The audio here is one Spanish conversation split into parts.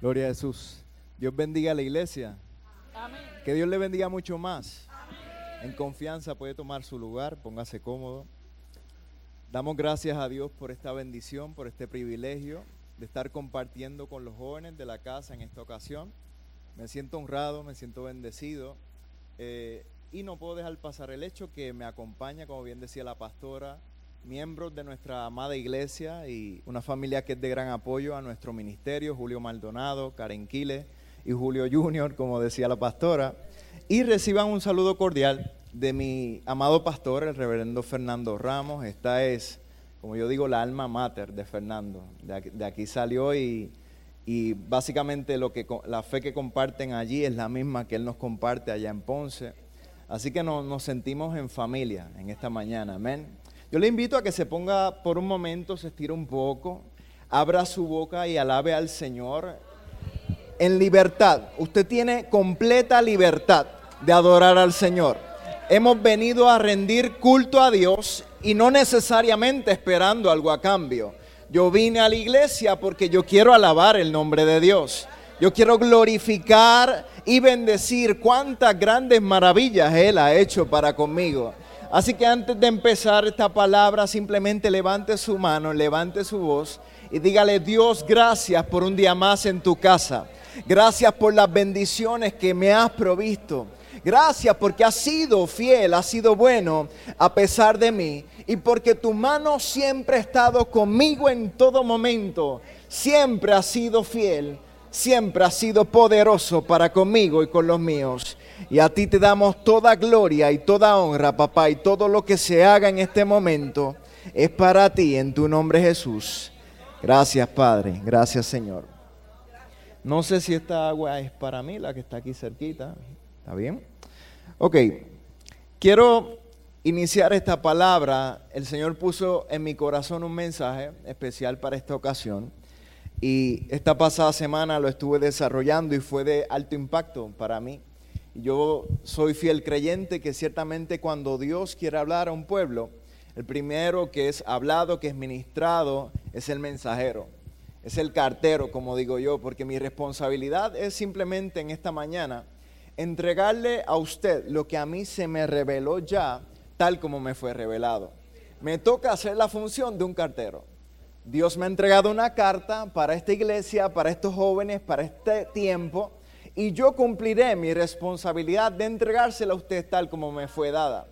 Gloria a Jesús. Dios bendiga a la iglesia. Que Dios le bendiga mucho más. En confianza puede tomar su lugar, póngase cómodo. Damos gracias a Dios por esta bendición, por este privilegio de estar compartiendo con los jóvenes de la casa en esta ocasión. Me siento honrado, me siento bendecido eh, y no puedo dejar pasar el hecho que me acompaña, como bien decía la pastora, miembros de nuestra amada iglesia y una familia que es de gran apoyo a nuestro ministerio, Julio Maldonado, Karen Quile y Julio Junior, como decía la pastora. Y reciban un saludo cordial de mi amado pastor, el reverendo Fernando Ramos. Esta es, como yo digo, la alma mater de Fernando. De aquí, salió y, y, básicamente lo que, la fe que comparten allí es la misma que él nos comparte allá en Ponce. Así que nos sentimos en familia en esta mañana. Amén. Yo le invito a que se ponga por un momento, se estire un poco, abra su boca y alabe al Señor en libertad. Usted tiene completa libertad de adorar al Señor. Hemos venido a rendir culto a Dios y no necesariamente esperando algo a cambio. Yo vine a la iglesia porque yo quiero alabar el nombre de Dios. Yo quiero glorificar y bendecir cuántas grandes maravillas Él ha hecho para conmigo. Así que antes de empezar esta palabra, simplemente levante su mano, levante su voz y dígale, Dios, gracias por un día más en tu casa. Gracias por las bendiciones que me has provisto. Gracias porque has sido fiel, has sido bueno a pesar de mí. Y porque tu mano siempre ha estado conmigo en todo momento. Siempre has sido fiel. Siempre has sido poderoso para conmigo y con los míos. Y a ti te damos toda gloria y toda honra, papá, y todo lo que se haga en este momento es para ti, en tu nombre Jesús. Gracias, Padre. Gracias, Señor. No sé si esta agua es para mí, la que está aquí cerquita. ¿Está bien? Ok. Quiero iniciar esta palabra. El Señor puso en mi corazón un mensaje especial para esta ocasión. Y esta pasada semana lo estuve desarrollando y fue de alto impacto para mí. Yo soy fiel creyente que ciertamente cuando Dios quiere hablar a un pueblo, el primero que es hablado, que es ministrado, es el mensajero, es el cartero, como digo yo, porque mi responsabilidad es simplemente en esta mañana entregarle a usted lo que a mí se me reveló ya, tal como me fue revelado. Me toca hacer la función de un cartero. Dios me ha entregado una carta para esta iglesia, para estos jóvenes, para este tiempo y yo cumpliré mi responsabilidad de entregársela a usted tal como me fue dada.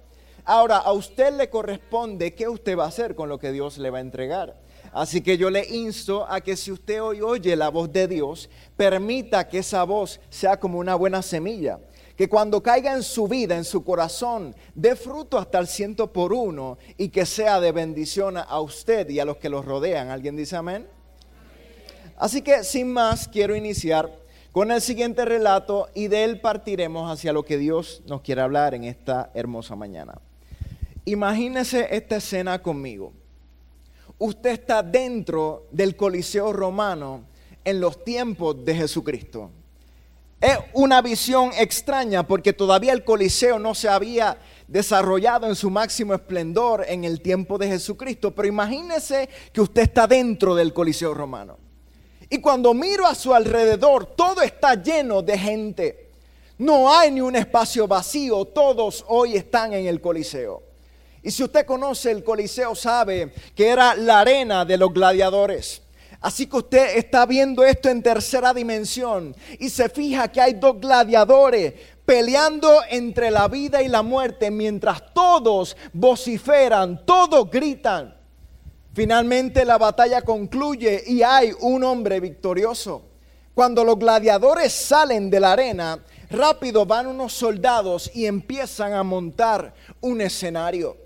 Ahora, a usted le corresponde qué usted va a hacer con lo que Dios le va a entregar. Así que yo le insto a que si usted hoy oye la voz de Dios, permita que esa voz sea como una buena semilla. Que cuando caiga en su vida, en su corazón, dé fruto hasta el ciento por uno y que sea de bendición a usted y a los que los rodean. ¿Alguien dice amén? Así que sin más, quiero iniciar con el siguiente relato y de él partiremos hacia lo que Dios nos quiere hablar en esta hermosa mañana. Imagínese esta escena conmigo. Usted está dentro del Coliseo romano en los tiempos de Jesucristo. Es una visión extraña porque todavía el Coliseo no se había desarrollado en su máximo esplendor en el tiempo de Jesucristo, pero imagínese que usted está dentro del Coliseo romano. Y cuando miro a su alrededor, todo está lleno de gente. No hay ni un espacio vacío, todos hoy están en el Coliseo. Y si usted conoce el Coliseo, sabe que era la arena de los gladiadores. Así que usted está viendo esto en tercera dimensión y se fija que hay dos gladiadores peleando entre la vida y la muerte mientras todos vociferan, todos gritan. Finalmente la batalla concluye y hay un hombre victorioso. Cuando los gladiadores salen de la arena, rápido van unos soldados y empiezan a montar un escenario.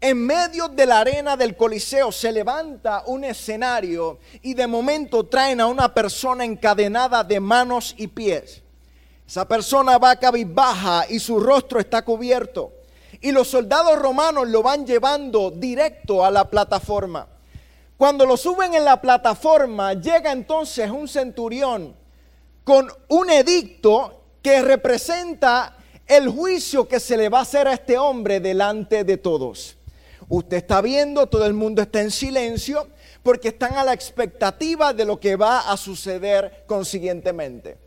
En medio de la arena del Coliseo se levanta un escenario y de momento traen a una persona encadenada de manos y pies. Esa persona va cabizbaja y su rostro está cubierto. Y los soldados romanos lo van llevando directo a la plataforma. Cuando lo suben en la plataforma, llega entonces un centurión con un edicto que representa el juicio que se le va a hacer a este hombre delante de todos. Usted está viendo, todo el mundo está en silencio, porque están a la expectativa de lo que va a suceder consiguientemente.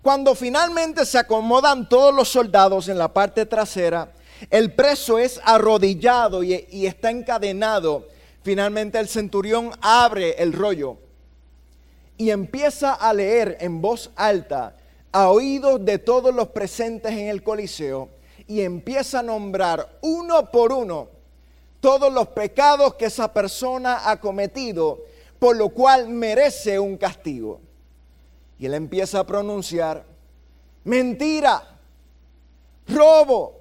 Cuando finalmente se acomodan todos los soldados en la parte trasera, el preso es arrodillado y, y está encadenado. Finalmente el centurión abre el rollo y empieza a leer en voz alta a oídos de todos los presentes en el Coliseo y empieza a nombrar uno por uno todos los pecados que esa persona ha cometido, por lo cual merece un castigo. Y él empieza a pronunciar mentira, robo,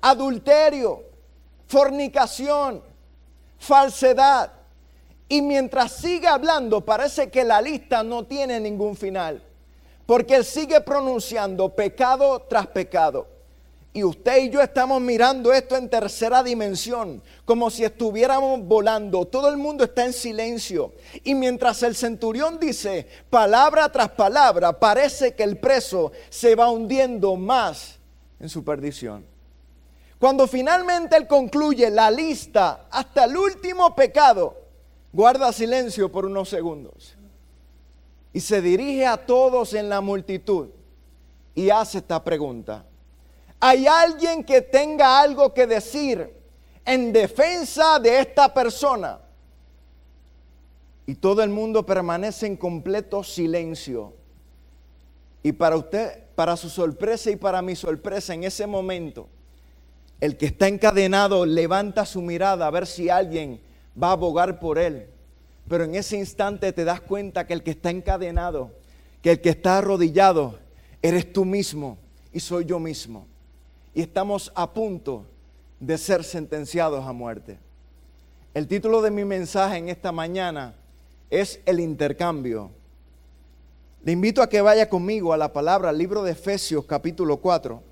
adulterio, fornicación, falsedad. Y mientras sigue hablando, parece que la lista no tiene ningún final, porque él sigue pronunciando pecado tras pecado. Y usted y yo estamos mirando esto en tercera dimensión, como si estuviéramos volando. Todo el mundo está en silencio. Y mientras el centurión dice palabra tras palabra, parece que el preso se va hundiendo más en su perdición. Cuando finalmente él concluye la lista hasta el último pecado, guarda silencio por unos segundos y se dirige a todos en la multitud y hace esta pregunta. ¿Hay alguien que tenga algo que decir en defensa de esta persona? Y todo el mundo permanece en completo silencio. Y para usted, para su sorpresa y para mi sorpresa, en ese momento, el que está encadenado levanta su mirada a ver si alguien va a abogar por él. Pero en ese instante te das cuenta que el que está encadenado, que el que está arrodillado, eres tú mismo y soy yo mismo y estamos a punto de ser sentenciados a muerte. El título de mi mensaje en esta mañana es el intercambio. Le invito a que vaya conmigo a la palabra, al libro de Efesios capítulo 4.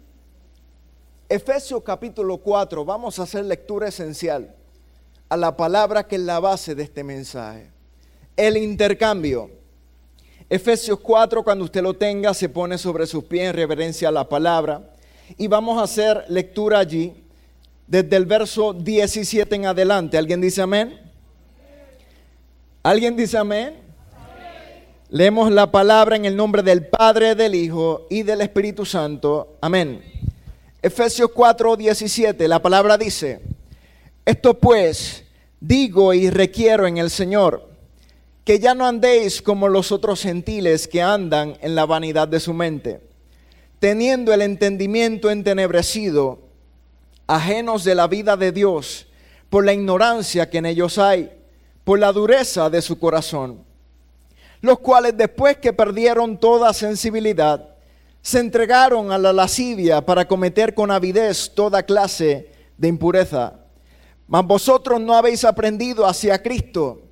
Efesios capítulo 4, vamos a hacer lectura esencial a la palabra que es la base de este mensaje. El intercambio. Efesios 4, cuando usted lo tenga, se pone sobre sus pies en reverencia a la palabra y vamos a hacer lectura allí desde el verso 17 en adelante. ¿Alguien dice amén? ¿Alguien dice amén? Leemos la palabra en el nombre del Padre, del Hijo y del Espíritu Santo. Amén. Efesios 4, 17, la palabra dice, esto pues digo y requiero en el Señor, que ya no andéis como los otros gentiles que andan en la vanidad de su mente teniendo el entendimiento entenebrecido, ajenos de la vida de Dios, por la ignorancia que en ellos hay, por la dureza de su corazón, los cuales después que perdieron toda sensibilidad, se entregaron a la lascivia para cometer con avidez toda clase de impureza. Mas vosotros no habéis aprendido hacia Cristo,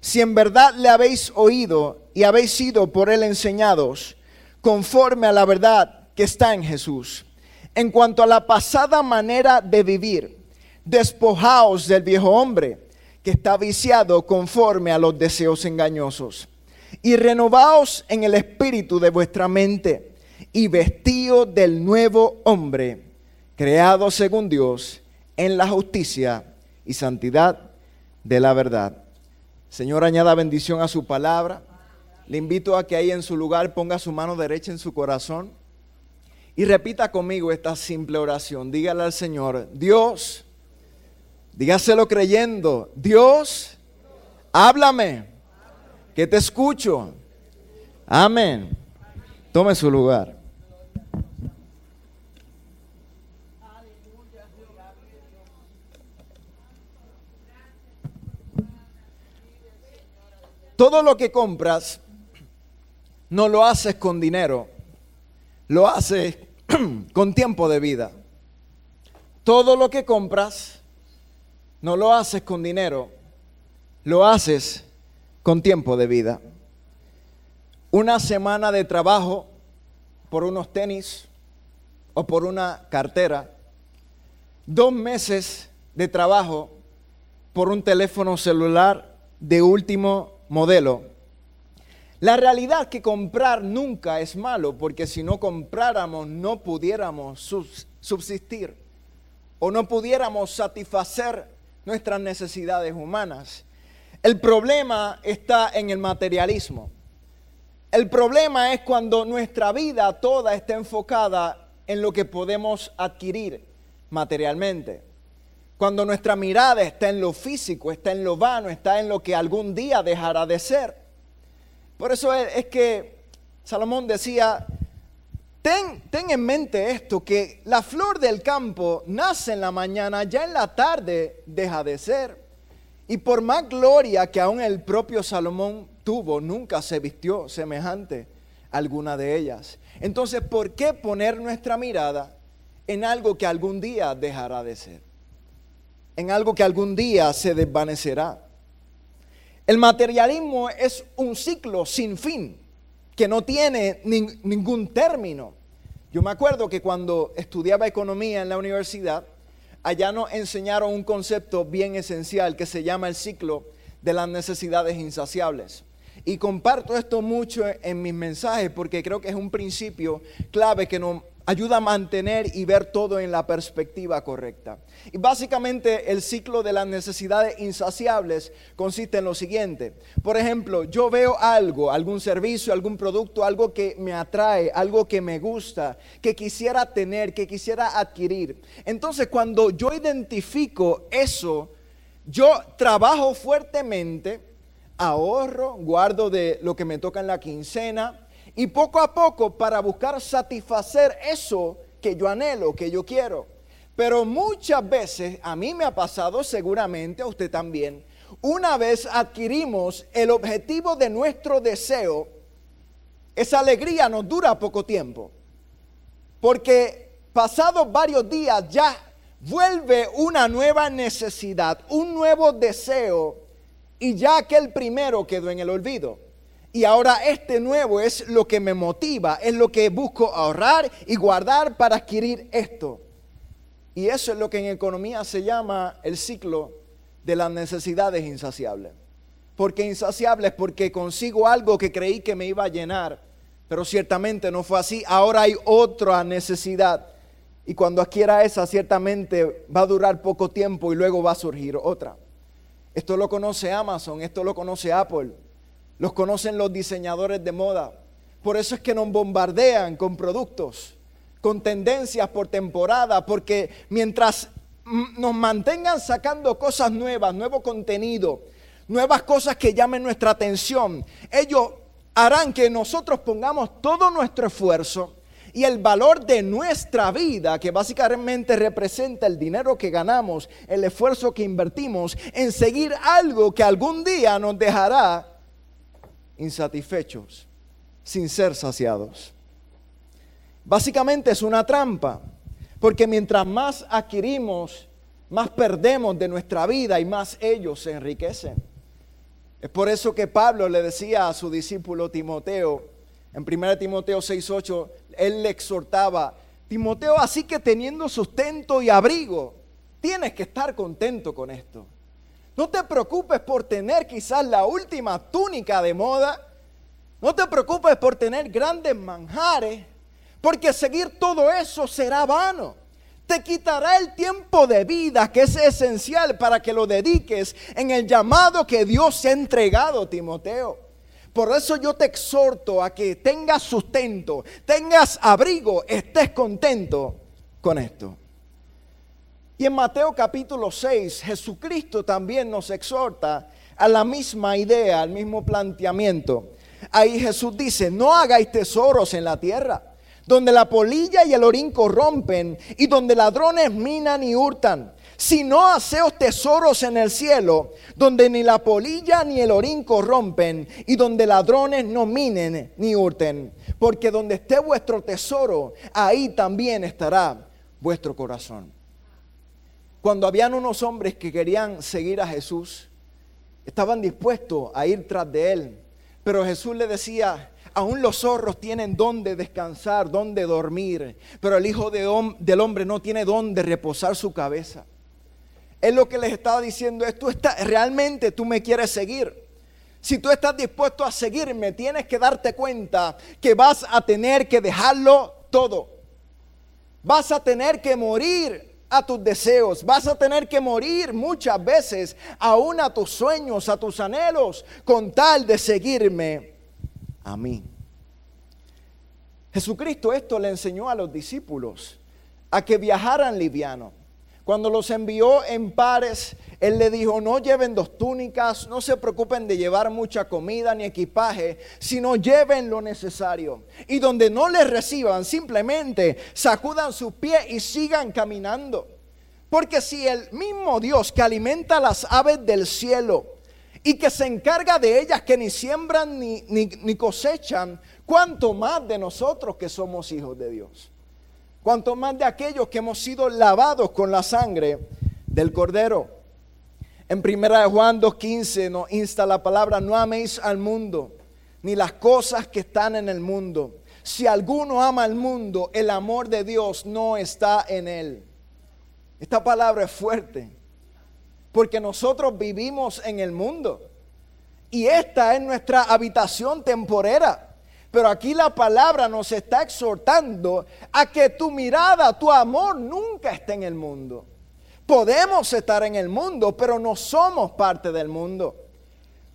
si en verdad le habéis oído y habéis sido por él enseñados, conforme a la verdad que está en Jesús. En cuanto a la pasada manera de vivir, despojaos del viejo hombre que está viciado conforme a los deseos engañosos y renovaos en el espíritu de vuestra mente y vestíos del nuevo hombre, creado según Dios en la justicia y santidad de la verdad. Señor, añada bendición a su palabra. Le invito a que ahí en su lugar ponga su mano derecha en su corazón y repita conmigo esta simple oración. Dígale al Señor, Dios, dígaselo creyendo, Dios, háblame, que te escucho. Amén. Tome su lugar. Todo lo que compras no lo haces con dinero lo haces con tiempo de vida. Todo lo que compras no lo haces con dinero, lo haces con tiempo de vida. Una semana de trabajo por unos tenis o por una cartera, dos meses de trabajo por un teléfono celular de último modelo la realidad que comprar nunca es malo, porque si no compráramos no pudiéramos subsistir o no pudiéramos satisfacer nuestras necesidades humanas. El problema está en el materialismo. El problema es cuando nuestra vida toda está enfocada en lo que podemos adquirir materialmente. Cuando nuestra mirada está en lo físico, está en lo vano, está en lo que algún día dejará de ser. Por eso es, que Salomón decía, ten, ten en mente esto, que la flor del campo nace en la mañana, ya en la tarde deja de ser. Y por más gloria que aún el propio Salomón tuvo, nunca se vistió semejante a alguna de ellas. Entonces, ¿por qué poner nuestra mirada en algo que algún día dejará de ser? En algo que algún día se desvanecerá. El materialismo es un ciclo sin fin, que no tiene ningún término. Yo me acuerdo que cuando estudiaba economía en la universidad, allá nos enseñaron un concepto bien esencial que se llama el ciclo de las necesidades insaciables. Y comparto esto mucho en mis mensajes porque creo que es un principio clave que nos ayuda a mantener y ver todo en la perspectiva correcta. Y básicamente el ciclo de las necesidades insaciables consiste en lo siguiente. Por ejemplo, yo veo algo, algún servicio, algún producto, algo que me atrae, algo que me gusta, que quisiera tener, que quisiera adquirir. Entonces cuando yo identifico eso, yo trabajo fuertemente, ahorro, guardo de lo que me toca en la quincena, y poco a poco para buscar satisfacer eso que yo anhelo, que yo quiero. Pero muchas veces, a mí me ha pasado seguramente, a usted también, una vez adquirimos el objetivo de nuestro deseo, esa alegría nos dura poco tiempo. Porque pasados varios días ya vuelve una nueva necesidad, un nuevo deseo, y ya aquel primero quedó en el olvido. Y ahora este nuevo es lo que me motiva, es lo que busco ahorrar y guardar para adquirir esto. Y eso es lo que en economía se llama el ciclo de las necesidades insaciables. Porque insaciables porque consigo algo que creí que me iba a llenar, pero ciertamente no fue así. Ahora hay otra necesidad. Y cuando adquiera esa, ciertamente va a durar poco tiempo y luego va a surgir otra. Esto lo conoce Amazon, esto lo conoce Apple, los conocen los diseñadores de moda. Por eso es que nos bombardean con productos, con tendencias por temporada, porque mientras nos mantengan sacando cosas nuevas, nuevo contenido, nuevas cosas que llamen nuestra atención, ellos harán que nosotros pongamos todo nuestro esfuerzo y el valor de nuestra vida, que básicamente representa el dinero que ganamos, el esfuerzo que invertimos en seguir algo que algún día nos dejará insatisfechos, sin ser saciados. Básicamente es una trampa, porque mientras más adquirimos, más perdemos de nuestra vida y más ellos se enriquecen. Es por eso que Pablo le decía a su discípulo Timoteo, en 1 Timoteo 6:8, él le exhortaba, Timoteo, así que teniendo sustento y abrigo, tienes que estar contento con esto. No te preocupes por tener quizás la última túnica de moda. No te preocupes por tener grandes manjares, porque seguir todo eso será vano. Te quitará el tiempo de vida que es esencial para que lo dediques en el llamado que Dios ha entregado, Timoteo. Por eso yo te exhorto a que tengas sustento, tengas abrigo, estés contento con esto. En Mateo capítulo 6, Jesucristo también nos exhorta a la misma idea, al mismo planteamiento. Ahí Jesús dice, no hagáis tesoros en la tierra, donde la polilla y el orín corrompen y donde ladrones minan y hurtan, sino haceos tesoros en el cielo, donde ni la polilla ni el orín corrompen y donde ladrones no minen ni hurten. Porque donde esté vuestro tesoro, ahí también estará vuestro corazón cuando habían unos hombres que querían seguir a Jesús, estaban dispuestos a ir tras de él. Pero Jesús le decía, aún los zorros tienen donde descansar, donde dormir, pero el Hijo del Hombre no tiene donde reposar su cabeza. Es lo que les estaba diciendo es, tú estás, realmente tú me quieres seguir. Si tú estás dispuesto a seguirme, tienes que darte cuenta que vas a tener que dejarlo todo. Vas a tener que morir a tus deseos, vas a tener que morir muchas veces aún a tus sueños, a tus anhelos, con tal de seguirme a mí. Jesucristo esto le enseñó a los discípulos, a que viajaran liviano. Cuando los envió en pares, Él le dijo, no lleven dos túnicas, no se preocupen de llevar mucha comida ni equipaje, sino lleven lo necesario. Y donde no les reciban, simplemente sacudan sus pies y sigan caminando. Porque si el mismo Dios que alimenta las aves del cielo y que se encarga de ellas que ni siembran ni, ni cosechan, cuánto más de nosotros que somos hijos de Dios cuanto más de aquellos que hemos sido lavados con la sangre del Cordero. En primera de Juan 2.15 nos insta la palabra, no améis al mundo, ni las cosas que están en el mundo. Si alguno ama al mundo, el amor de Dios no está en él. Esta palabra es fuerte, porque nosotros vivimos en el mundo. Y esta es nuestra habitación temporera. Pero aquí la palabra nos está exhortando a que tu mirada, tu amor nunca esté en el mundo. Podemos estar en el mundo, pero no somos parte del mundo.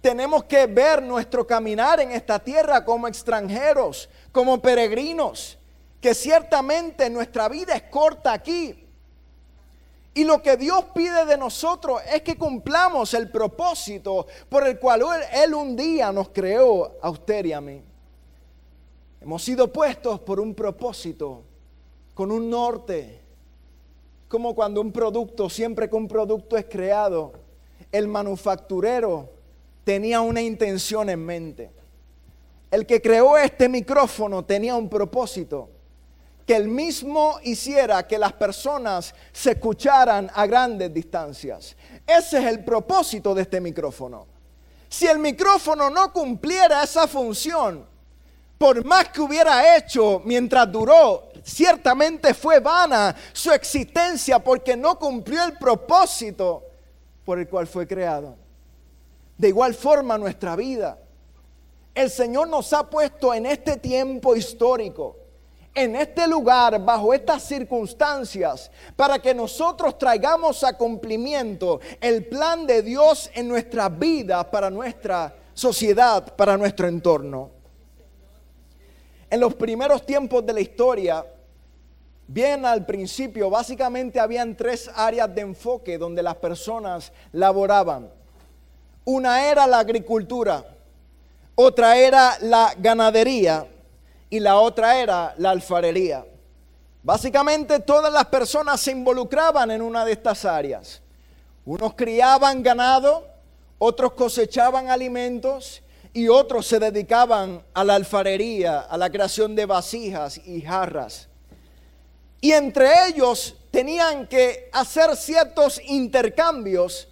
Tenemos que ver nuestro caminar en esta tierra como extranjeros, como peregrinos, que ciertamente nuestra vida es corta aquí. Y lo que Dios pide de nosotros es que cumplamos el propósito por el cual Él, un día nos creó a usted y a mí. Hemos sido puestos por un propósito, con un norte. Como cuando un producto, siempre que un producto es creado, el manufacturero tenía una intención en mente. El que creó este micrófono tenía un propósito, que el mismo hiciera que las personas se escucharan a grandes distancias. Ese es el propósito de este micrófono. Si el micrófono no cumpliera esa función, por más que hubiera hecho mientras duró, ciertamente fue vana su existencia porque no cumplió el propósito por el cual fue creado. De igual forma nuestra vida. El Señor nos ha puesto en este tiempo histórico, en este lugar, bajo estas circunstancias, para que nosotros traigamos a cumplimiento el plan de Dios en nuestra vida, para nuestra sociedad, para nuestro entorno. En los primeros tiempos de la historia, bien al principio, básicamente habían tres áreas de enfoque donde las personas laboraban. Una era la agricultura, otra era la ganadería y la otra era la alfarería. Básicamente todas las personas se involucraban en una de estas áreas. Unos criaban ganado, otros cosechaban alimentos y otros se dedicaban a la alfarería, a la creación de vasijas y jarras. Y entre ellos tenían que hacer ciertos intercambios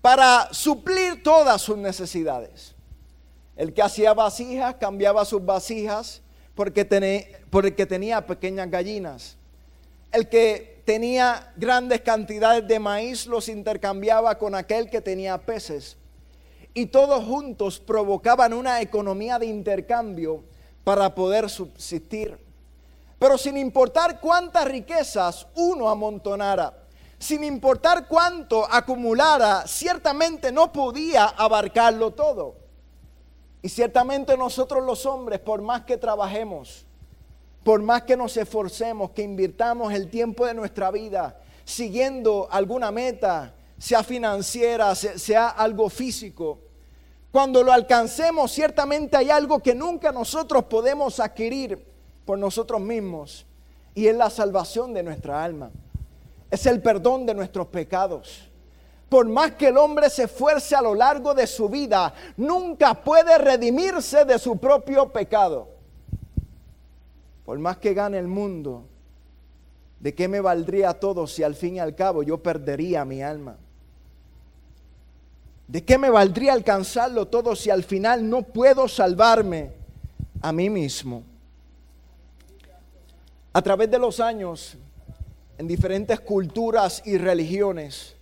para suplir todas sus necesidades. El que hacía vasijas cambiaba sus vasijas porque, tenía, porque tenía pequeñas gallinas. El que tenía grandes cantidades de maíz los intercambiaba con aquel que tenía peces y todos juntos provocaban una economía de intercambio para poder subsistir. Pero sin importar cuántas riquezas uno amontonara, sin importar cuánto acumulara, ciertamente no podía abarcarlo todo. Y ciertamente nosotros los hombres, por más que trabajemos, por más que nos esforcemos, que invirtamos el tiempo de nuestra vida siguiendo alguna meta, sea financiera, sea algo físico, cuando lo alcancemos, ciertamente hay algo que nunca nosotros podemos adquirir por nosotros mismos. Y es la salvación de nuestra alma. Es el perdón de nuestros pecados. Por más que el hombre se esfuerce a lo largo de su vida, nunca puede redimirse de su propio pecado. Por más que gane el mundo, ¿de qué me valdría todo si al fin y al cabo yo perdería mi alma? ¿De qué me valdría alcanzarlo todo si al final no puedo salvarme a mí mismo? A través de los años, en diferentes culturas y religiones,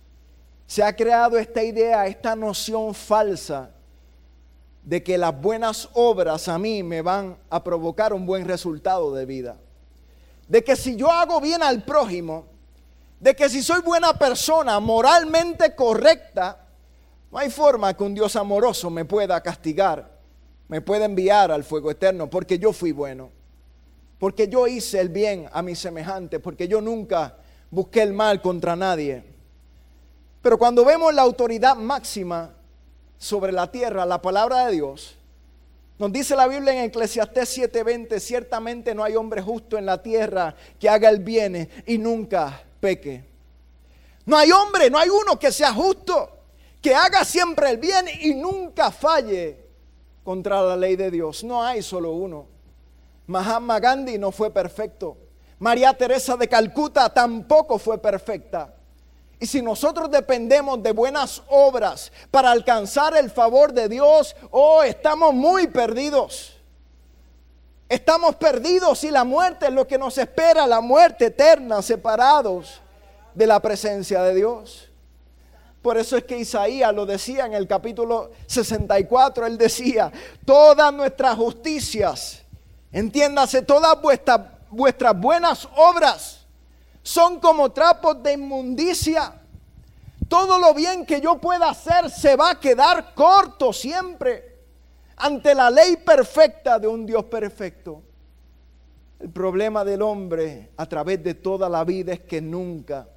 se ha creado esta idea, esta noción falsa de que las buenas obras a mí me van a provocar un buen resultado de vida. De que si yo hago bien al prójimo, de que si soy buena persona, moralmente correcta, no hay forma que un Dios amoroso me pueda castigar, me pueda enviar al fuego eterno, porque yo fui bueno, porque yo hice el bien a mi semejante, porque yo nunca busqué el mal contra nadie. Pero cuando vemos la autoridad máxima sobre la tierra, la palabra de Dios, nos dice la Biblia en Eclesiastés 7:20, ciertamente no hay hombre justo en la tierra que haga el bien y nunca peque. No hay hombre, no hay uno que sea justo, que haga siempre el bien y nunca falle contra la ley de Dios. No hay solo uno. Mahatma Gandhi no fue perfecto. María Teresa de Calcuta tampoco fue perfecta. Y si nosotros dependemos de buenas obras para alcanzar el favor de Dios, oh, estamos muy perdidos. Estamos perdidos y la muerte es lo que nos espera, la muerte eterna, separados de la presencia de Dios. Por eso es que Isaías lo decía en el capítulo 64, él decía, todas nuestras justicias, entiéndase, todas vuestras, vuestras buenas obras, son como trapos de inmundicia. Todo lo bien que yo pueda hacer se va a quedar corto siempre ante la ley perfecta de un Dios perfecto. El problema del hombre a través de toda la vida es que nunca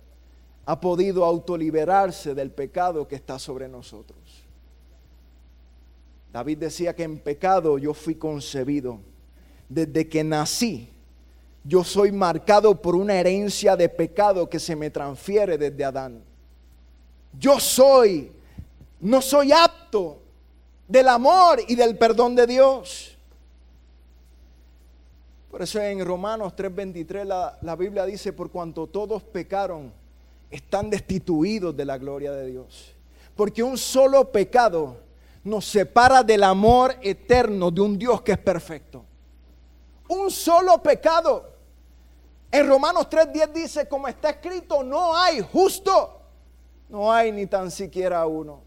ha podido autoliberarse del pecado que está sobre nosotros. David decía que en pecado yo fui concebido. Desde que nací yo soy marcado por una herencia de pecado que se me transfiere desde Adán. Yo soy, no soy apto del amor y del perdón de Dios. Por eso en Romanos 3:23 la, la Biblia dice, por cuanto todos pecaron, están destituidos de la gloria de Dios. Porque un solo pecado nos separa del amor eterno de un Dios que es perfecto. Un solo pecado. En Romanos 3:10 dice, como está escrito, no hay justo, no hay ni tan siquiera uno.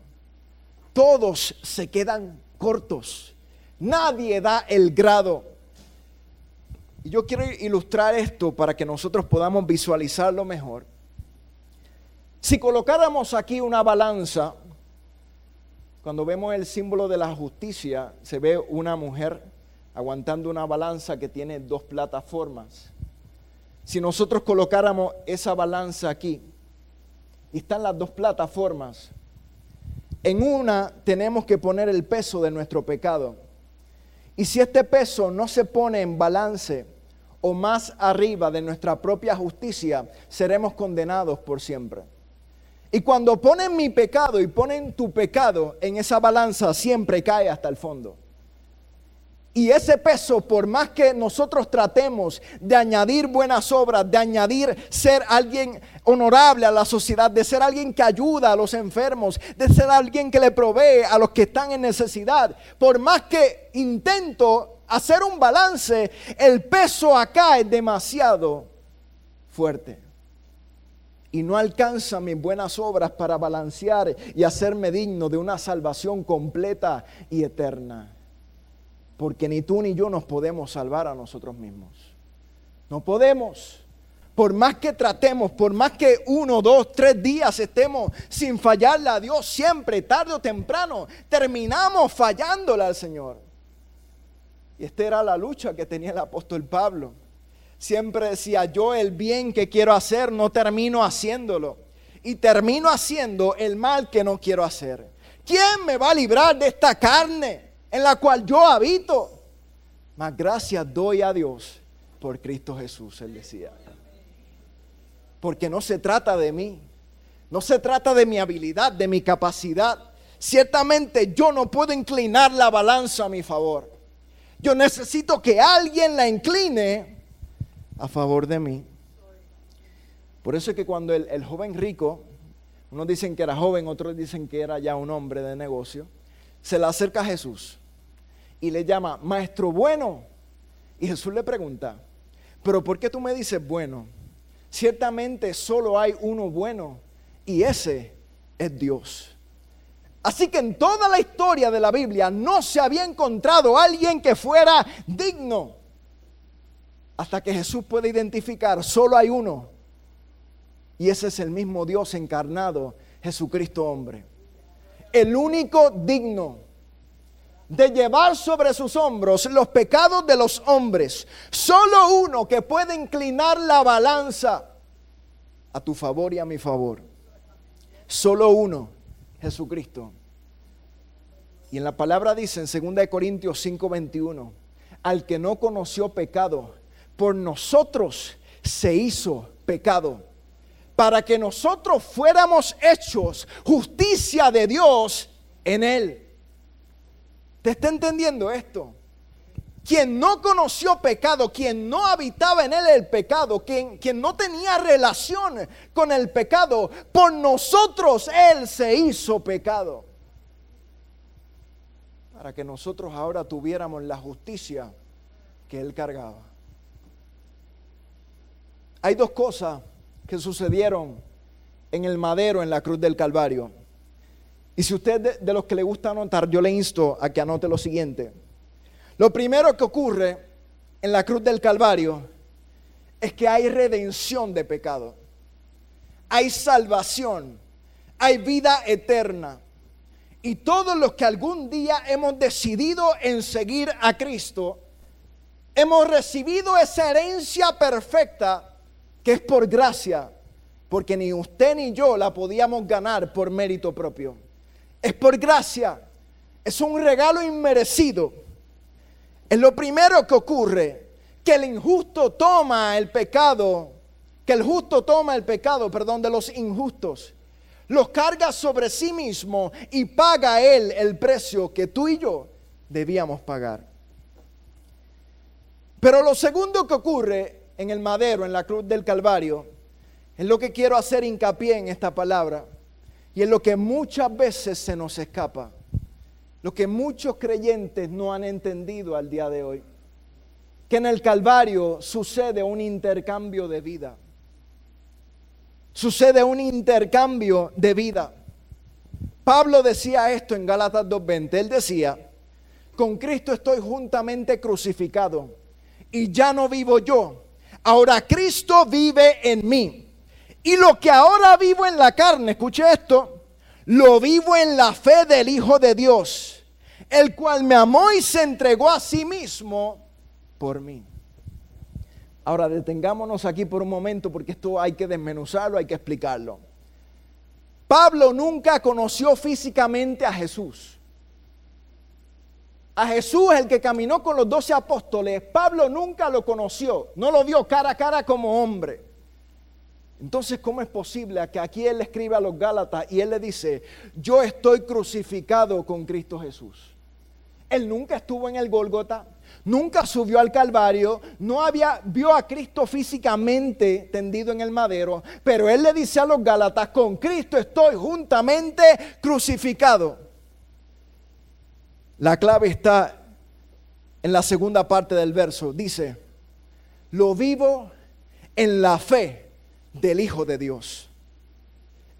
Todos se quedan cortos. Nadie da el grado. Y yo quiero ilustrar esto para que nosotros podamos visualizarlo mejor. Si colocáramos aquí una balanza, cuando vemos el símbolo de la justicia, se ve una mujer aguantando una balanza que tiene dos plataformas. Si nosotros colocáramos esa balanza aquí, y están las dos plataformas, en una tenemos que poner el peso de nuestro pecado. Y si este peso no se pone en balance o más arriba de nuestra propia justicia, seremos condenados por siempre. Y cuando ponen mi pecado y ponen tu pecado en esa balanza, siempre cae hasta el fondo. Y ese peso, por más que nosotros tratemos de añadir buenas obras, de añadir ser alguien honorable a la sociedad, de ser alguien que ayuda a los enfermos, de ser alguien que le provee a los que están en necesidad, por más que intento hacer un balance, el peso acá es demasiado fuerte. Y no alcanza mis buenas obras para balancear y hacerme digno de una salvación completa y eterna porque ni tú ni yo nos podemos salvar a nosotros mismos. No podemos. Por más que tratemos, por más que uno, dos, tres días estemos sin fallarle a Dios, siempre, tarde o temprano, terminamos fallándole al Señor. Y esta era la lucha que tenía el apóstol Pablo. Siempre decía, yo el bien que quiero hacer no termino haciéndolo. Y termino haciendo el mal que no quiero hacer. ¿Quién me va a librar de esta carne? en la cual yo habito. Más gracias doy a Dios por Cristo Jesús, él decía. Porque no se trata de mí, no se trata de mi habilidad, de mi capacidad. Ciertamente yo no puedo inclinar la balanza a mi favor. Yo necesito que alguien la incline a favor de mí. Por eso es que cuando el, el joven rico, unos dicen que era joven, otros dicen que era ya un hombre de negocio, se le acerca a Jesús y le llama maestro bueno. Y Jesús le pregunta, pero ¿por qué tú me dices bueno? Ciertamente solo hay uno bueno y ese es Dios. Así que en toda la historia de la Biblia no se había encontrado alguien que fuera digno. Hasta que Jesús puede identificar, solo hay uno. Y ese es el mismo Dios encarnado, Jesucristo hombre. El único digno de llevar sobre sus hombros los pecados de los hombres. Solo uno que puede inclinar la balanza a tu favor y a mi favor. Solo uno, Jesucristo. Y en la palabra dice en 2 Corintios 5:21, al que no conoció pecado, por nosotros se hizo pecado, para que nosotros fuéramos hechos justicia de Dios en él. ¿Te está entendiendo esto? Quien no conoció pecado, quien no habitaba en él el pecado, quien, quien no tenía relación con el pecado, por nosotros él se hizo pecado. Para que nosotros ahora tuviéramos la justicia que él cargaba. Hay dos cosas que sucedieron en el madero en la cruz del Calvario. Y si usted de, los que le gusta anotar, yo le insto a que anote lo siguiente. Lo primero que ocurre en la cruz del Calvario es que hay redención de pecado. Hay salvación. Hay vida eterna. Y todos los que algún día hemos decidido en seguir a Cristo, hemos recibido esa herencia perfecta que es por gracia, porque ni usted ni yo la podíamos ganar por mérito propio. Es por gracia. Es un regalo inmerecido. Es lo primero que ocurre, que el injusto toma el pecado, que el justo toma el pecado, perdón, de los injustos. Los carga sobre sí mismo y paga él el precio que tú y yo debíamos pagar. Pero lo segundo que ocurre en el madero, en la cruz del Calvario, es lo que quiero hacer hincapié en esta palabra. Y es lo que muchas veces se nos escapa. Lo que muchos creyentes no han entendido al día de hoy. Que en el Calvario sucede un intercambio de vida. Sucede un intercambio de vida. Pablo decía esto en Gálatas 2.20. Él decía, con Cristo estoy juntamente crucificado y ya no vivo yo. Ahora Cristo vive en mí. Y lo que ahora vivo en la carne, escuche esto, lo vivo en la fe del Hijo de Dios, el cual me amó y se entregó a sí mismo por mí. Ahora detengámonos aquí por un momento porque esto hay que desmenuzarlo, hay que explicarlo. Pablo nunca conoció físicamente a Jesús. A Jesús, el que caminó con los doce apóstoles, Pablo nunca lo conoció, no lo vio cara a cara como hombre. Entonces, ¿cómo es posible que aquí él escribe a los Gálatas y él le dice, yo estoy crucificado con Cristo Jesús? Él nunca estuvo en el Gólgota, nunca subió al Calvario, no había vio a Cristo físicamente tendido en el madero, pero él le dice a los Gálatas, con Cristo estoy juntamente crucificado. La clave está en la segunda parte del verso. Dice, lo vivo en la fe del Hijo de Dios,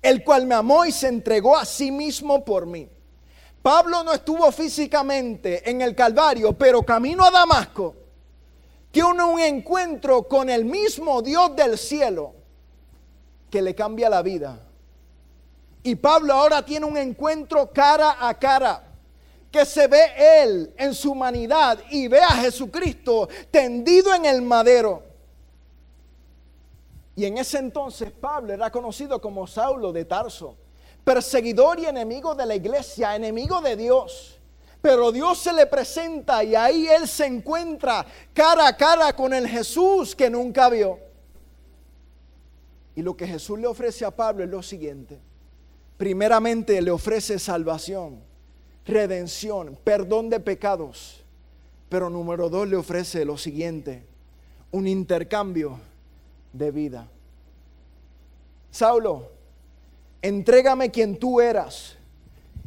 el cual me amó y se entregó a sí mismo por mí. Pablo no estuvo físicamente en el Calvario, pero camino a Damasco, tiene un encuentro con el mismo Dios del cielo que le cambia la vida. Y Pablo ahora tiene un encuentro cara a cara, que se ve él en su humanidad y ve a Jesucristo tendido en el madero. Y en ese entonces Pablo era conocido como Saulo de Tarso, perseguidor y enemigo de la iglesia, enemigo de Dios. Pero Dios se le presenta y ahí él se encuentra cara a cara con el Jesús que nunca vio. Y lo que Jesús le ofrece a Pablo es lo siguiente. Primeramente le ofrece salvación, redención, perdón de pecados. Pero número dos le ofrece lo siguiente, un intercambio de vida. Saulo, entrégame quien tú eras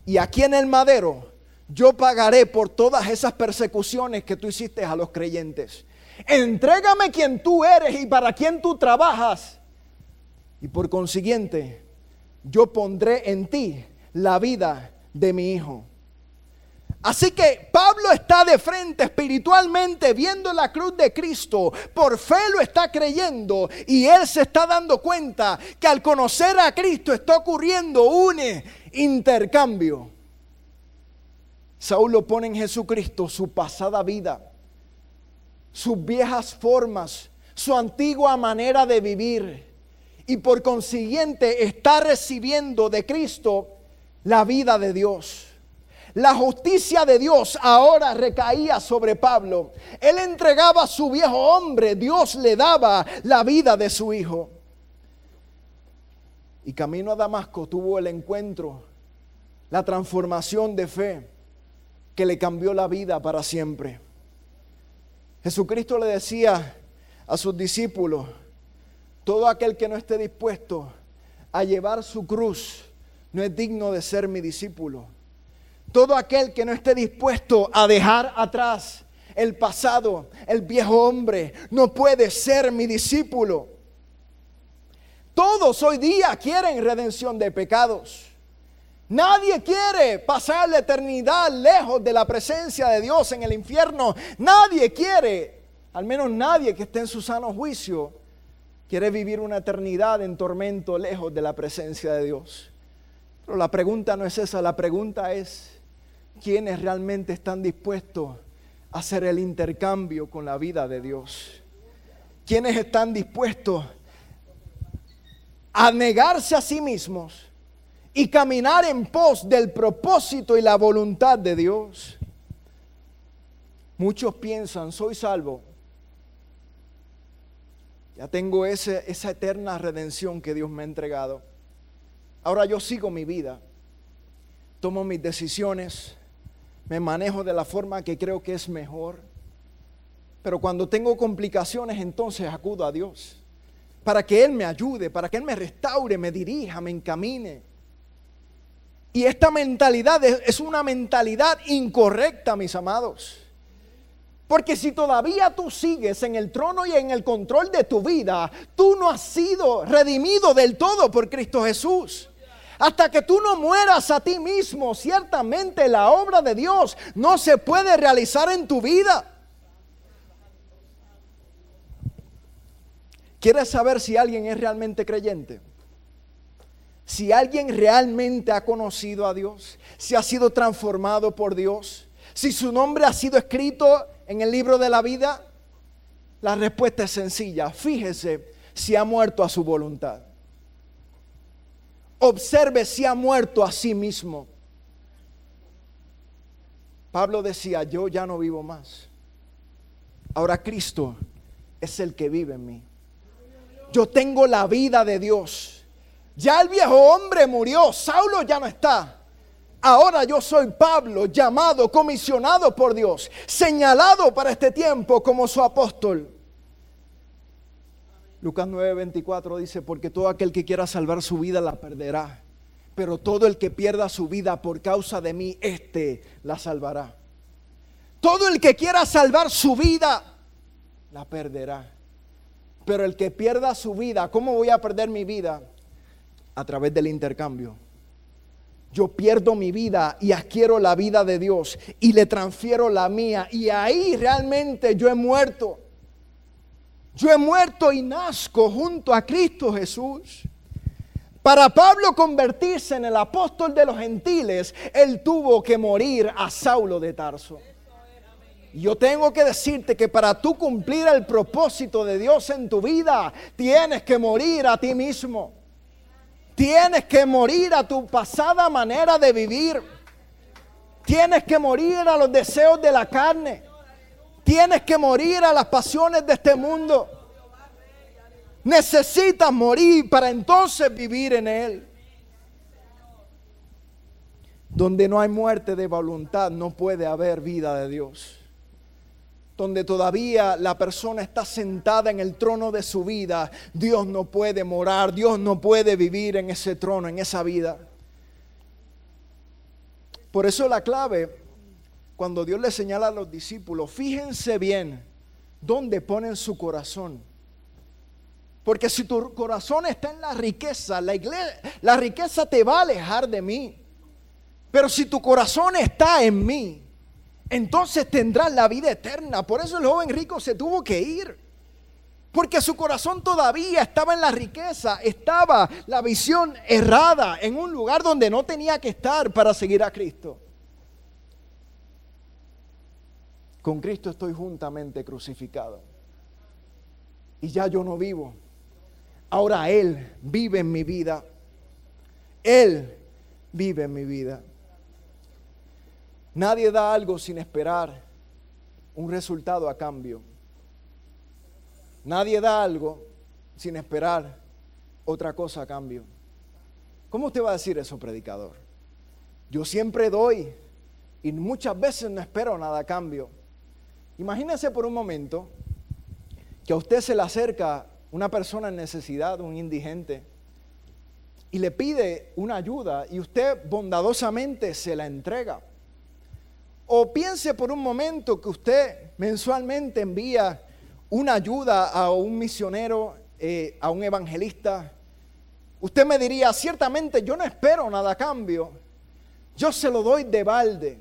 y aquí en el madero yo pagaré por todas esas persecuciones que tú hiciste a los creyentes. Entrégame quien tú eres y para quien tú trabajas. Y por consiguiente, yo pondré en ti la vida de mi hijo. Así que Pablo está de frente espiritualmente viendo la cruz de Cristo, por fe lo está creyendo y él se está dando cuenta que al conocer a Cristo está ocurriendo un intercambio. Saúl lo pone en Jesucristo su pasada vida, sus viejas formas, su antigua manera de vivir y por consiguiente está recibiendo de Cristo la vida de Dios. La justicia de Dios ahora recaía sobre Pablo. Él entregaba a su viejo hombre, Dios le daba la vida de su hijo. Y camino a Damasco tuvo el encuentro, la transformación de fe que le cambió la vida para siempre. Jesucristo le decía a sus discípulos, todo aquel que no esté dispuesto a llevar su cruz no es digno de ser mi discípulo. Todo aquel que no esté dispuesto a dejar atrás el pasado, el viejo hombre, no puede ser mi discípulo. Todos hoy día quieren redención de pecados. Nadie quiere pasar la eternidad lejos de la presencia de Dios en el infierno. Nadie quiere, al menos nadie que esté en su sano juicio, quiere vivir una eternidad en tormento lejos de la presencia de Dios. Pero la pregunta no es esa, la pregunta es, quienes realmente están dispuestos a hacer el intercambio con la vida de Dios. Quienes están dispuestos a negarse a sí mismos y caminar en pos del propósito y la voluntad de Dios. Muchos piensan, soy salvo. Ya tengo esa eterna redención que Dios me ha entregado. Ahora yo sigo mi vida. Tomo mis decisiones me manejo de la forma que creo que es mejor. Pero cuando tengo complicaciones, entonces acudo a Dios. Para que Él me ayude, para que Él me restaure, me dirija, me encamine. Y esta mentalidad es una mentalidad incorrecta, mis amados. Porque si todavía tú sigues en el trono y en el control de tu vida, tú no has sido redimido del todo por Cristo Jesús. Hasta que tú no mueras a ti mismo, ciertamente la obra de Dios no se puede realizar en tu vida. ¿Quieres saber si alguien es realmente creyente? Si alguien realmente ha conocido a Dios, si ha sido transformado por Dios, si su nombre ha sido escrito en el libro de la vida, la respuesta es sencilla. Fíjese si ha muerto a su voluntad observe si ha muerto a sí mismo. Pablo decía, yo ya no vivo más. Ahora Cristo es el que vive en mí. Yo tengo la vida de Dios. Ya el viejo hombre murió, Saulo ya no está. Ahora yo soy Pablo, llamado, comisionado por Dios, señalado para este tiempo como su apóstol. Lucas 9:24 dice, porque todo aquel que quiera salvar su vida la perderá, pero todo el que pierda su vida por causa de mí, éste la salvará. Todo el que quiera salvar su vida, la perderá. Pero el que pierda su vida, ¿cómo voy a perder mi vida? A través del intercambio. Yo pierdo mi vida y adquiero la vida de Dios y le transfiero la mía. Y ahí realmente yo he muerto. Yo he muerto y nazco junto a Cristo Jesús. Para Pablo convertirse en el apóstol de los gentiles, él tuvo que morir a Saulo de Tarso. Yo tengo que decirte que para tú cumplir el propósito de Dios en tu vida, tienes que morir a ti mismo. Tienes que morir a tu pasada manera de vivir. Tienes que morir a los deseos de la carne. Tienes que morir a las pasiones de este mundo. Necesitas morir para entonces vivir en Él. Donde no hay muerte de voluntad, no puede haber vida de Dios. Donde todavía la persona está sentada en el trono de su vida, Dios no puede morar, Dios no puede vivir en ese trono, en esa vida. Por eso la clave cuando Dios le señala a los discípulos, fíjense bien dónde ponen su corazón. Porque si tu corazón está en la riqueza, la, la riqueza te va a alejar de mí. Pero si tu corazón está en mí, entonces tendrás la vida eterna. Por eso el joven rico se tuvo que ir. Porque su corazón todavía estaba en la riqueza, estaba la visión errada en un lugar donde no tenía que estar para seguir a Cristo. Con Cristo estoy juntamente crucificado. Y ya yo no vivo. Ahora Él vive en mi vida. Él vive en mi vida. Nadie da algo sin esperar un resultado a cambio. Nadie da algo sin esperar otra cosa a cambio. ¿Cómo usted va a decir eso, predicador? Yo siempre doy y muchas veces no espero nada a cambio. Imagínese por un momento que a usted se le acerca una persona en necesidad, un indigente, y le pide una ayuda y usted bondadosamente se la entrega. O piense por un momento que usted mensualmente envía una ayuda a un misionero, eh, a un evangelista. Usted me diría, ciertamente yo no espero nada a cambio. Yo se lo doy de balde.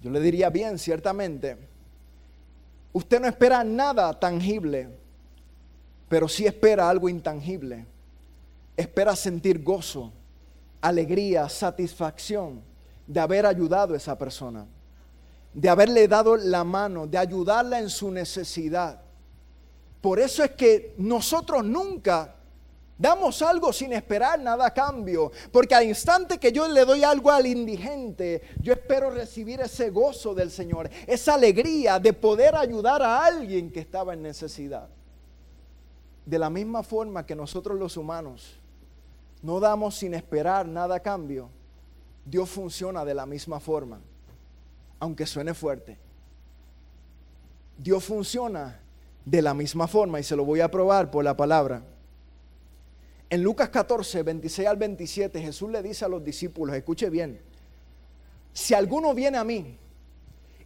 Yo le diría, bien, ciertamente. Usted no espera nada tangible, pero sí espera algo intangible. Espera sentir gozo, alegría, satisfacción de haber ayudado a esa persona de haberle dado la mano, de ayudarla en su necesidad. Por eso es que nosotros nunca damos algo sin esperar nada a cambio, porque al instante que yo le doy algo al indigente, yo espero recibir ese gozo del Señor, esa alegría de poder ayudar a alguien que estaba en necesidad. De la misma forma que nosotros los humanos no damos sin esperar nada a cambio, Dios funciona de la misma forma aunque suene fuerte. Dios funciona de la misma forma y se lo voy a probar por la palabra. En Lucas 14, 26 al 27, Jesús le dice a los discípulos, escuche bien, si alguno viene a mí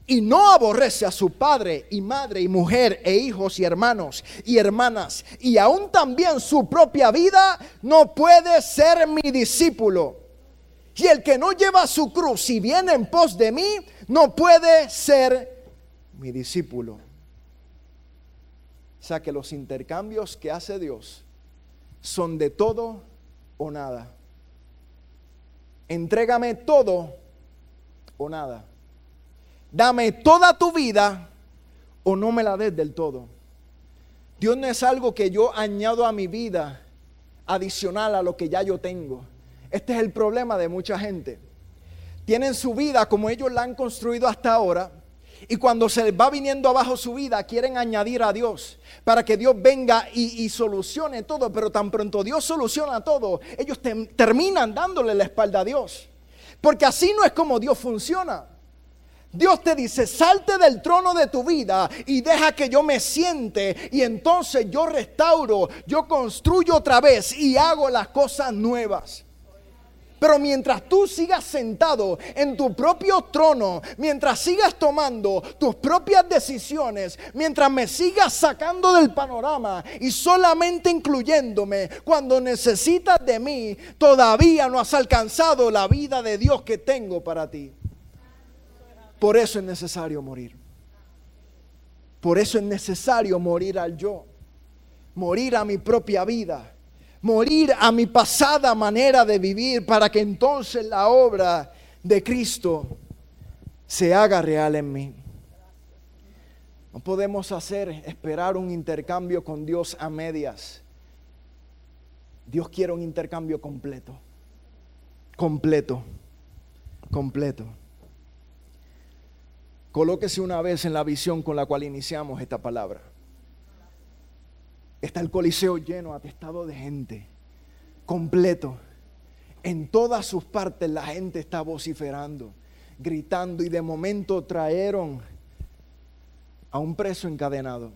y no aborrece a su padre y madre y mujer e hijos y hermanos y hermanas y aún también su propia vida, no puede ser mi discípulo. Y el que no lleva su cruz y viene en pos de mí, no puede ser mi discípulo. O sea que los intercambios que hace Dios son de todo o nada. Entrégame todo o nada. Dame toda tu vida o no me la des del todo. Dios no es algo que yo añado a mi vida adicional a lo que ya yo tengo. Este es el problema de mucha gente. Tienen su vida como ellos la han construido hasta ahora. Y cuando se va viniendo abajo su vida, quieren añadir a Dios para que Dios venga y, solucione todo. Pero tan pronto Dios soluciona todo, ellos terminan dándole la espalda a Dios. Porque así no es como Dios funciona. Dios te dice, salte del trono de tu vida y deja que yo me siente y entonces yo restauro, yo construyo otra vez y hago las cosas nuevas. Pero mientras tú sigas sentado en tu propio trono, mientras sigas tomando tus propias decisiones, mientras me sigas sacando del panorama y solamente incluyéndome cuando necesitas de mí, todavía no has alcanzado la vida de Dios que tengo para ti. Por eso es necesario morir. Por eso es necesario morir al yo, morir a mi propia vida morir a mi pasada manera de vivir para que entonces la obra de Cristo se haga real en mí. No podemos hacer esperar un intercambio con Dios a medias. Dios quiere un intercambio completo. Completo. Completo. Colóquese una vez en la visión con la cual iniciamos esta palabra. Está el Coliseo lleno, atestado de gente, completo. En todas sus partes la gente está vociferando, gritando y de momento trajeron a un preso encadenado.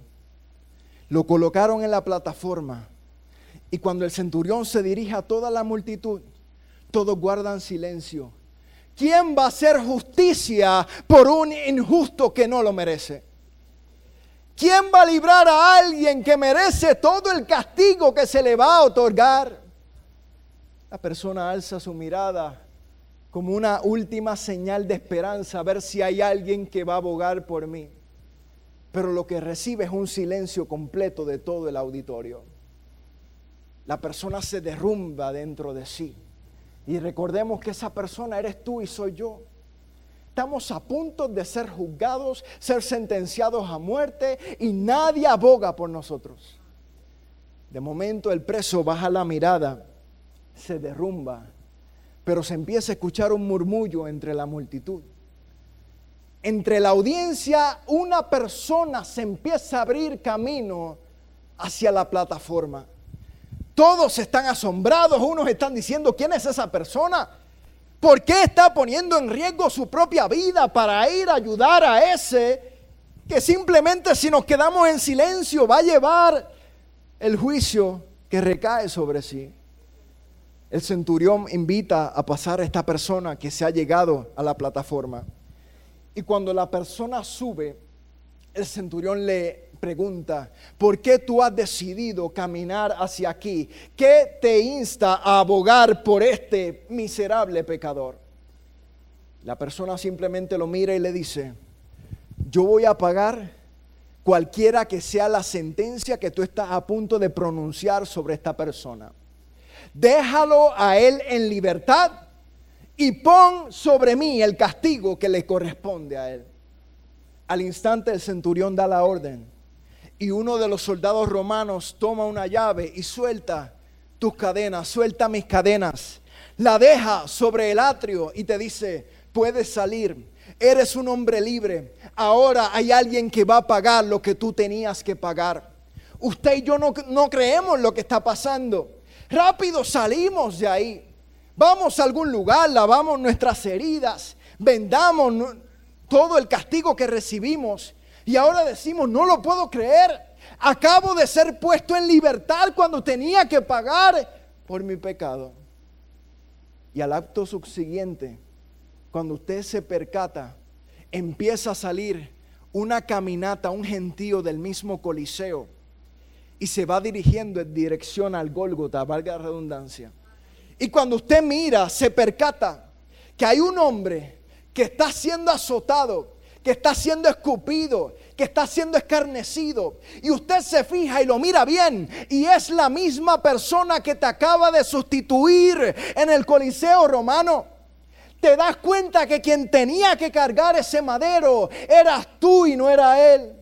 Lo colocaron en la plataforma y cuando el centurión se dirige a toda la multitud, todos guardan silencio. ¿Quién va a hacer justicia por un injusto que no lo merece? ¿Quién va a librar a alguien que merece todo el castigo que se le va a otorgar? La persona alza su mirada como una última señal de esperanza, a ver si hay alguien que va a abogar por mí. Pero lo que recibe es un silencio completo de todo el auditorio. La persona se derrumba dentro de sí. Y recordemos que esa persona eres tú y soy yo. Estamos a punto de ser juzgados, ser sentenciados a muerte y nadie aboga por nosotros. De momento el preso baja la mirada, se derrumba, pero se empieza a escuchar un murmullo entre la multitud. Entre la audiencia una persona se empieza a abrir camino hacia la plataforma. Todos están asombrados, unos están diciendo, ¿quién es esa persona? ¿Por qué está poniendo en riesgo su propia vida para ir a ayudar a ese que simplemente si nos quedamos en silencio va a llevar el juicio que recae sobre sí? El centurión invita a pasar a esta persona que se ha llegado a la plataforma. Y cuando la persona sube, el centurión le pregunta, ¿por qué tú has decidido caminar hacia aquí? ¿Qué te insta a abogar por este miserable pecador? La persona simplemente lo mira y le dice, yo voy a pagar cualquiera que sea la sentencia que tú estás a punto de pronunciar sobre esta persona. Déjalo a él en libertad y pon sobre mí el castigo que le corresponde a él. Al instante el centurión da la orden y uno de los soldados romanos toma una llave y suelta tus cadenas, suelta mis cadenas, la deja sobre el atrio y te dice, puedes salir, eres un hombre libre, ahora hay alguien que va a pagar lo que tú tenías que pagar. Usted y yo no, no creemos lo que está pasando. Rápido salimos de ahí. Vamos a algún lugar, lavamos nuestras heridas, vendamos todo el castigo que recibimos y ahora decimos, no lo puedo creer. Acabo de ser puesto en libertad cuando tenía que pagar por mi pecado. Y al acto subsiguiente, cuando usted se percata, empieza a salir una caminata, un gentío del mismo Coliseo y se va dirigiendo en dirección al Gólgota, valga la redundancia. Y cuando usted mira, se percata que hay un hombre que está siendo azotado que está siendo escupido, que está siendo escarnecido. Y usted se fija y lo mira bien. Y es la misma persona que te acaba de sustituir en el Coliseo romano. Te das cuenta que quien tenía que cargar ese madero eras tú y no era él.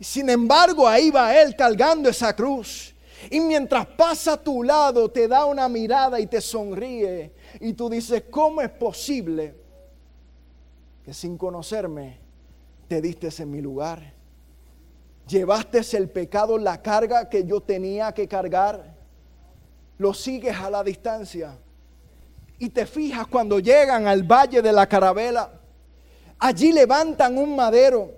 Sin embargo, ahí va él cargando esa cruz. Y mientras pasa a tu lado, te da una mirada y te sonríe. Y tú dices, ¿cómo es posible? Que sin conocerme te diste en mi lugar. Llevaste el pecado, la carga que yo tenía que cargar. Lo sigues a la distancia. Y te fijas cuando llegan al valle de la carabela. Allí levantan un madero.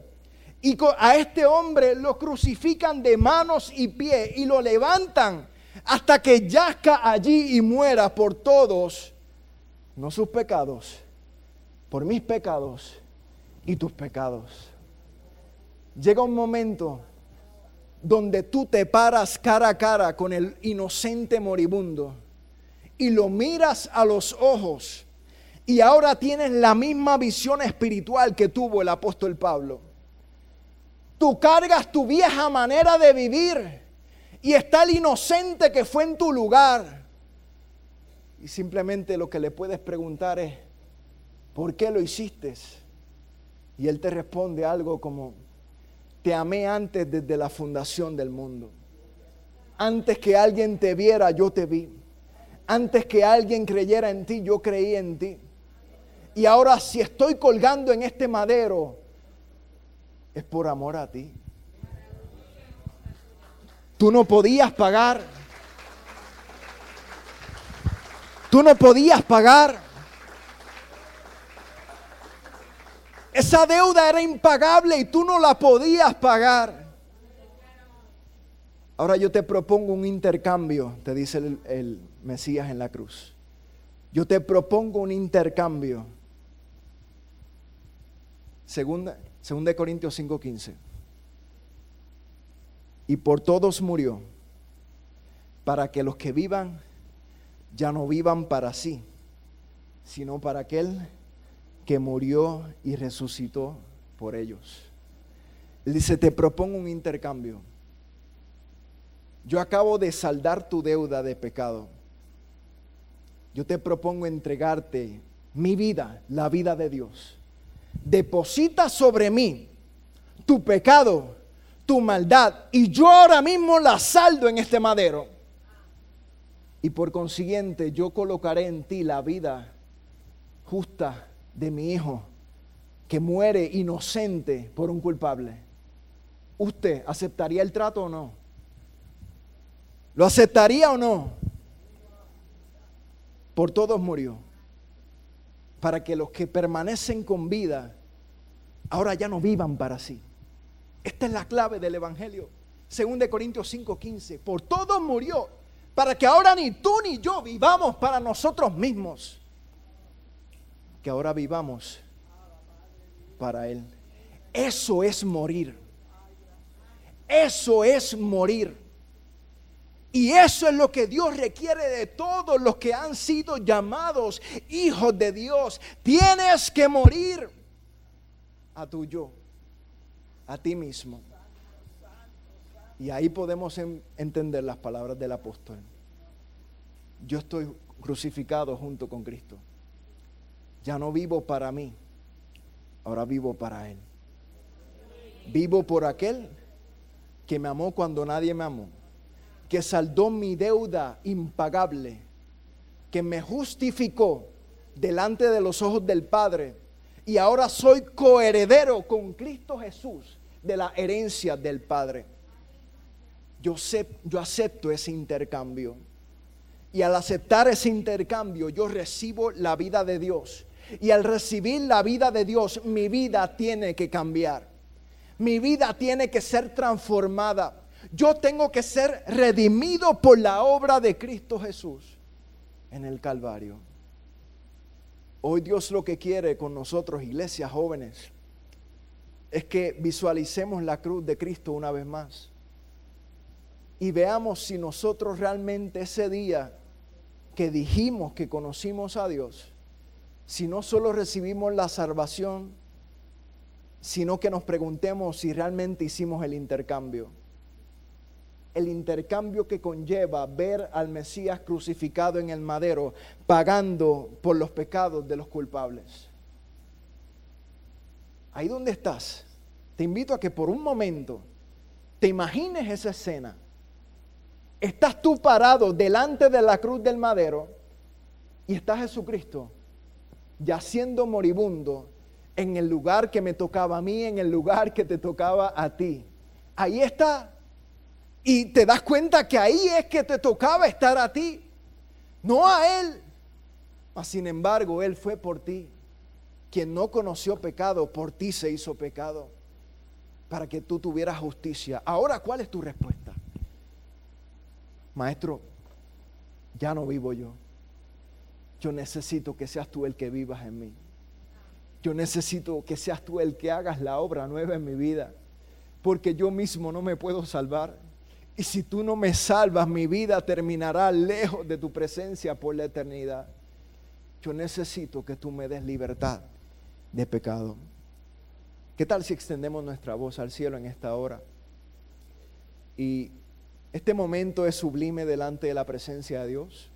Y a este hombre lo crucifican de manos y pies y lo levantan hasta que yazca allí y muera por todos, no sus pecados, por mis pecados y tus pecados. Llega un momento donde tú te paras cara a cara con el inocente moribundo y lo miras a los ojos y ahora tienes la misma visión espiritual que tuvo el apóstol Pablo. Tú cargas tu vieja manera de vivir y está el inocente que fue en tu lugar. Y simplemente lo que le puedes preguntar es, ¿por qué lo hiciste? Y él te responde algo como, te amé antes desde la fundación del mundo. Antes que alguien te viera, yo te vi. Antes que alguien creyera en ti, yo creí en ti. Y ahora si estoy colgando en este madero, es por amor a ti. Tú no podías pagar. Tú no podías pagar. Esa deuda era impagable y tú no la podías pagar. Ahora yo te propongo un intercambio, te dice el, Mesías en la cruz. Yo te propongo un intercambio. Segunda, segunda de Corintios 5:15. Y por todos murió, para que los que vivan ya no vivan para sí, sino para aquel que murió y resucitó por ellos. Él dice, te propongo un intercambio. Yo acabo de saldar tu deuda de pecado. Yo te propongo entregarte mi vida, la vida de Dios. Deposita sobre mí tu pecado, tu maldad, y yo ahora mismo la saldo en este madero. Y por consiguiente yo colocaré en ti la vida justa de mi hijo que muere inocente por un culpable. ¿Usted aceptaría el trato o no? ¿Lo aceptaría o no? Por todos murió. Para que los que permanecen con vida ahora ya no vivan para sí. Esta es la clave del Evangelio. Según de Corintios 5:15. Por todos murió. Para que ahora ni tú ni yo vivamos para nosotros mismos que ahora vivamos para Él. Eso es morir. Eso es morir. Y eso es lo que Dios requiere de todos los que han sido llamados hijos de Dios. Tienes que morir a tu yo, a ti mismo. Y ahí podemos entender las palabras del apóstol. Yo estoy crucificado junto con Cristo. Ya no vivo para mí, ahora vivo para Él. Vivo por aquel que me amó cuando nadie me amó, que saldó mi deuda impagable, que me justificó delante de los ojos del Padre y ahora soy coheredero con Cristo Jesús de la herencia del Padre. Yo, sé, yo acepto ese intercambio. Y al aceptar ese intercambio, yo recibo la vida de Dios. Y al recibir la vida de Dios, mi vida tiene que cambiar. Mi vida tiene que ser transformada. Yo tengo que ser redimido por la obra de Cristo Jesús en el Calvario. Hoy Dios lo que quiere con nosotros, iglesias jóvenes, es que visualicemos la cruz de Cristo una vez más. Y veamos si nosotros realmente ese día que dijimos que conocimos a Dios, si no solo recibimos la salvación, sino que nos preguntemos si realmente hicimos el intercambio. El intercambio que conlleva ver al Mesías crucificado en el madero, pagando por los pecados de los culpables. Ahí donde estás, te invito a que por un momento te imagines esa escena. Estás tú parado delante de la cruz del madero y está Jesucristo yaciendo moribundo en el lugar que me tocaba a mí, en el lugar que te tocaba a ti. Ahí está. Y te das cuenta que ahí es que te tocaba estar a ti, no a Él. Mas, sin embargo, Él fue por ti. Quien no conoció pecado, por ti se hizo pecado, para que tú tuvieras justicia. Ahora, ¿cuál es tu respuesta? Maestro, ya no vivo yo yo necesito que seas tú el que vivas en mí. Yo necesito que seas tú el que hagas la obra nueva en mi vida. Porque yo mismo no me puedo salvar. Y si tú no me salvas, mi vida terminará lejos de tu presencia por la eternidad. Yo necesito que tú me des libertad de pecado. ¿Qué tal si extendemos nuestra voz al cielo en esta hora? Y este momento es sublime delante de la presencia de Dios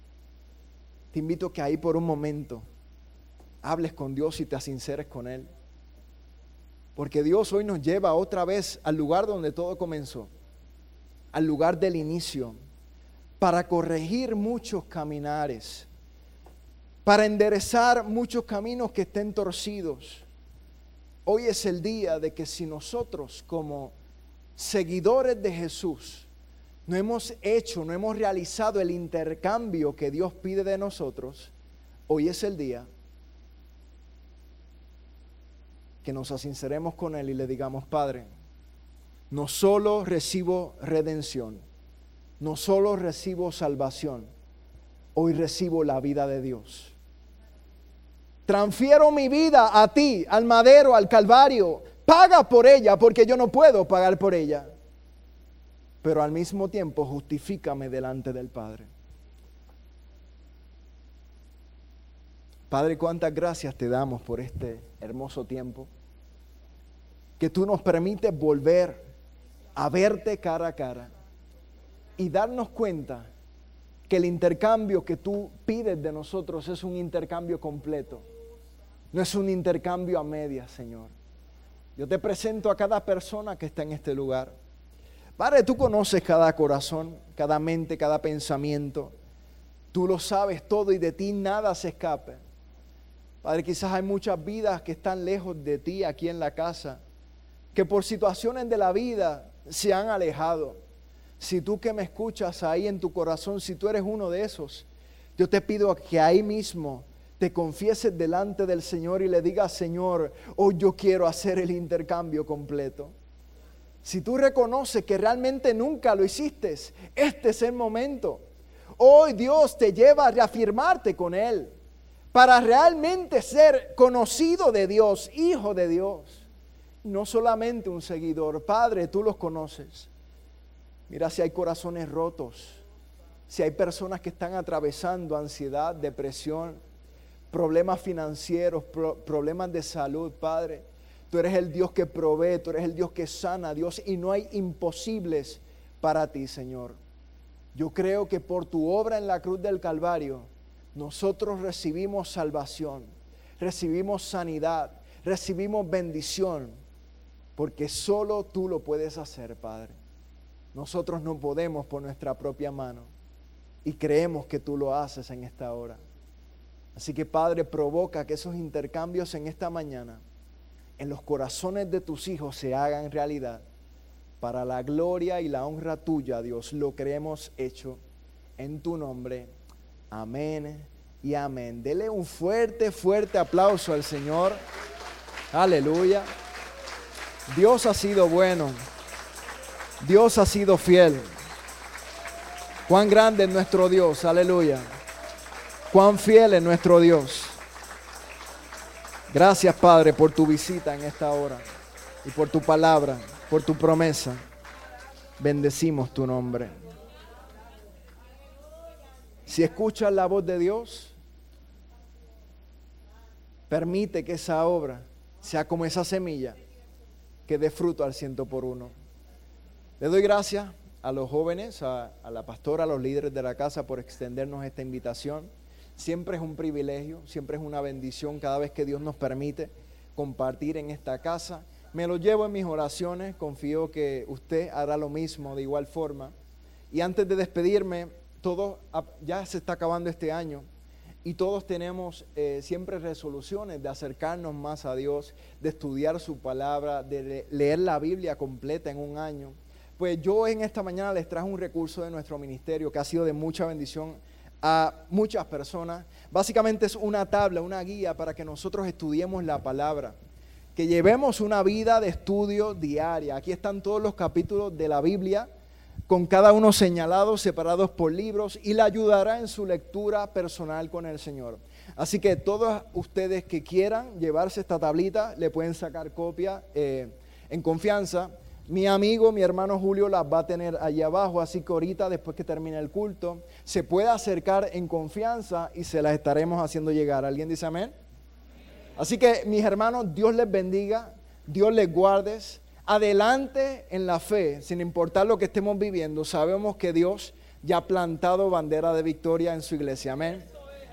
te invito que ahí por un momento hables con Dios y te sinceres con Él. Porque Dios hoy nos lleva otra vez al lugar donde todo comenzó, al lugar del inicio, para corregir muchos caminares, para enderezar muchos caminos que estén torcidos. Hoy es el día de que si nosotros como seguidores de Jesús no hemos hecho, no hemos realizado el intercambio que Dios pide de nosotros, hoy es el día que nos asinceremos con Él y le digamos, Padre, no solo recibo redención, no solo recibo salvación, hoy recibo la vida de Dios. Transfiero mi vida a ti, al madero, al calvario. Paga por ella porque yo no puedo pagar por ella pero al mismo tiempo justifícame delante del Padre. Padre, cuántas gracias te damos por este hermoso tiempo. Que tú nos permites volver a verte cara a cara y darnos cuenta que el intercambio que tú pides de nosotros es un intercambio completo. No es un intercambio a medias, Señor. Yo te presento a cada persona que está en este lugar. Padre, tú conoces cada corazón, cada mente, cada pensamiento. Tú lo sabes todo y de ti nada se escape. Padre, quizás hay muchas vidas que están lejos de ti aquí en la casa, que por situaciones de la vida se han alejado. Si tú que me escuchas ahí en tu corazón, si tú eres uno de esos, yo te pido que ahí mismo te confieses delante del Señor y le digas, Señor, hoy yo quiero hacer el intercambio completo. Si tú reconoces que realmente nunca lo hiciste, este es el momento. Hoy Dios te lleva a reafirmarte con Él para realmente ser conocido de Dios, hijo de Dios. No solamente un seguidor. Padre, tú los conoces. Mira si hay corazones rotos, si hay personas que están atravesando ansiedad, depresión problemas financieros, problemas de salud, Padre. Tú eres el Dios que provee, tú eres el Dios que sana, Dios, y no hay imposibles para ti, Señor. Yo creo que por tu obra en la cruz del Calvario, nosotros recibimos salvación, recibimos sanidad, recibimos bendición, porque solo tú lo puedes hacer, Padre. Nosotros no podemos por nuestra propia mano y creemos que tú lo haces en esta hora. Así que Padre, provoca que esos intercambios en esta mañana, en los corazones de tus hijos, se hagan realidad. Para la gloria y la honra tuya, Dios, lo creemos hecho en tu nombre. Amén y amén. Dele un fuerte, fuerte aplauso al Señor. Aleluya. Dios ha sido bueno. Dios ha sido fiel. Cuán grande es nuestro Dios. Aleluya. Cuán fiel es nuestro Dios. Gracias, Padre, por tu visita en esta hora y por tu palabra, por tu promesa. Bendecimos tu nombre. Si escuchas la voz de Dios, permite que esa obra sea como esa semilla que dé fruto al ciento por uno. Le doy gracias a los jóvenes, a, a la pastora, a los líderes de la casa por extendernos esta invitación. Siempre es un privilegio, siempre es una bendición cada vez que Dios nos permite compartir en esta casa. Me lo llevo en mis oraciones, confío que usted hará lo mismo de igual forma. Y antes de despedirme, todo ya se está acabando este año y todos tenemos eh, siempre resoluciones de acercarnos más a Dios, de estudiar su palabra, de leer la Biblia completa en un año. Pues yo en esta mañana les traje un recurso de nuestro ministerio que ha sido de mucha bendición a muchas personas. Básicamente es una tabla, una guía para que nosotros estudiemos la palabra, que llevemos una vida de estudio diaria. Aquí están todos los capítulos de la Biblia, con cada uno señalados, separados por libros, y le ayudará en su lectura personal con el Señor. Así que todos ustedes que quieran llevarse esta tablita, le pueden sacar copia eh, en confianza. Mi amigo, mi hermano Julio las va a tener allí abajo, así que ahorita, después que termine el culto, se puede acercar en confianza y se las estaremos haciendo llegar. ¿Alguien dice amén? Así que, mis hermanos, Dios les bendiga, Dios les guarde. Adelante en la fe, sin importar lo que estemos viviendo, sabemos que Dios ya ha plantado bandera de victoria en su iglesia. Amén.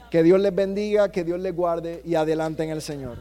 Que Dios les bendiga, que Dios les guarde y adelante en el Señor.